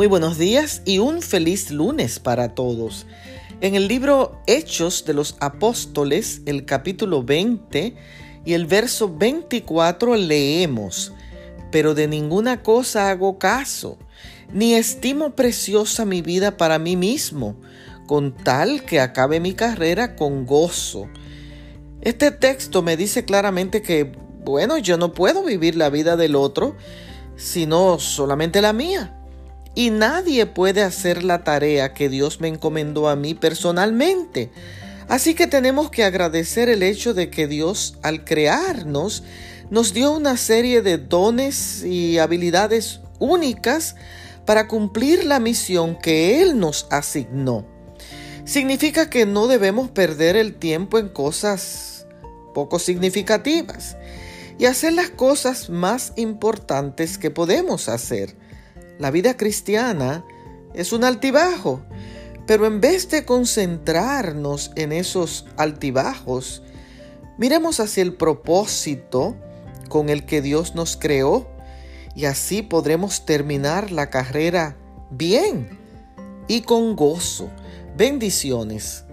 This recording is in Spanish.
Muy buenos días y un feliz lunes para todos. En el libro Hechos de los Apóstoles, el capítulo 20 y el verso 24 leemos, pero de ninguna cosa hago caso, ni estimo preciosa mi vida para mí mismo, con tal que acabe mi carrera con gozo. Este texto me dice claramente que, bueno, yo no puedo vivir la vida del otro, sino solamente la mía. Y nadie puede hacer la tarea que Dios me encomendó a mí personalmente. Así que tenemos que agradecer el hecho de que Dios al crearnos nos dio una serie de dones y habilidades únicas para cumplir la misión que Él nos asignó. Significa que no debemos perder el tiempo en cosas poco significativas y hacer las cosas más importantes que podemos hacer. La vida cristiana es un altibajo, pero en vez de concentrarnos en esos altibajos, miremos hacia el propósito con el que Dios nos creó y así podremos terminar la carrera bien y con gozo. Bendiciones.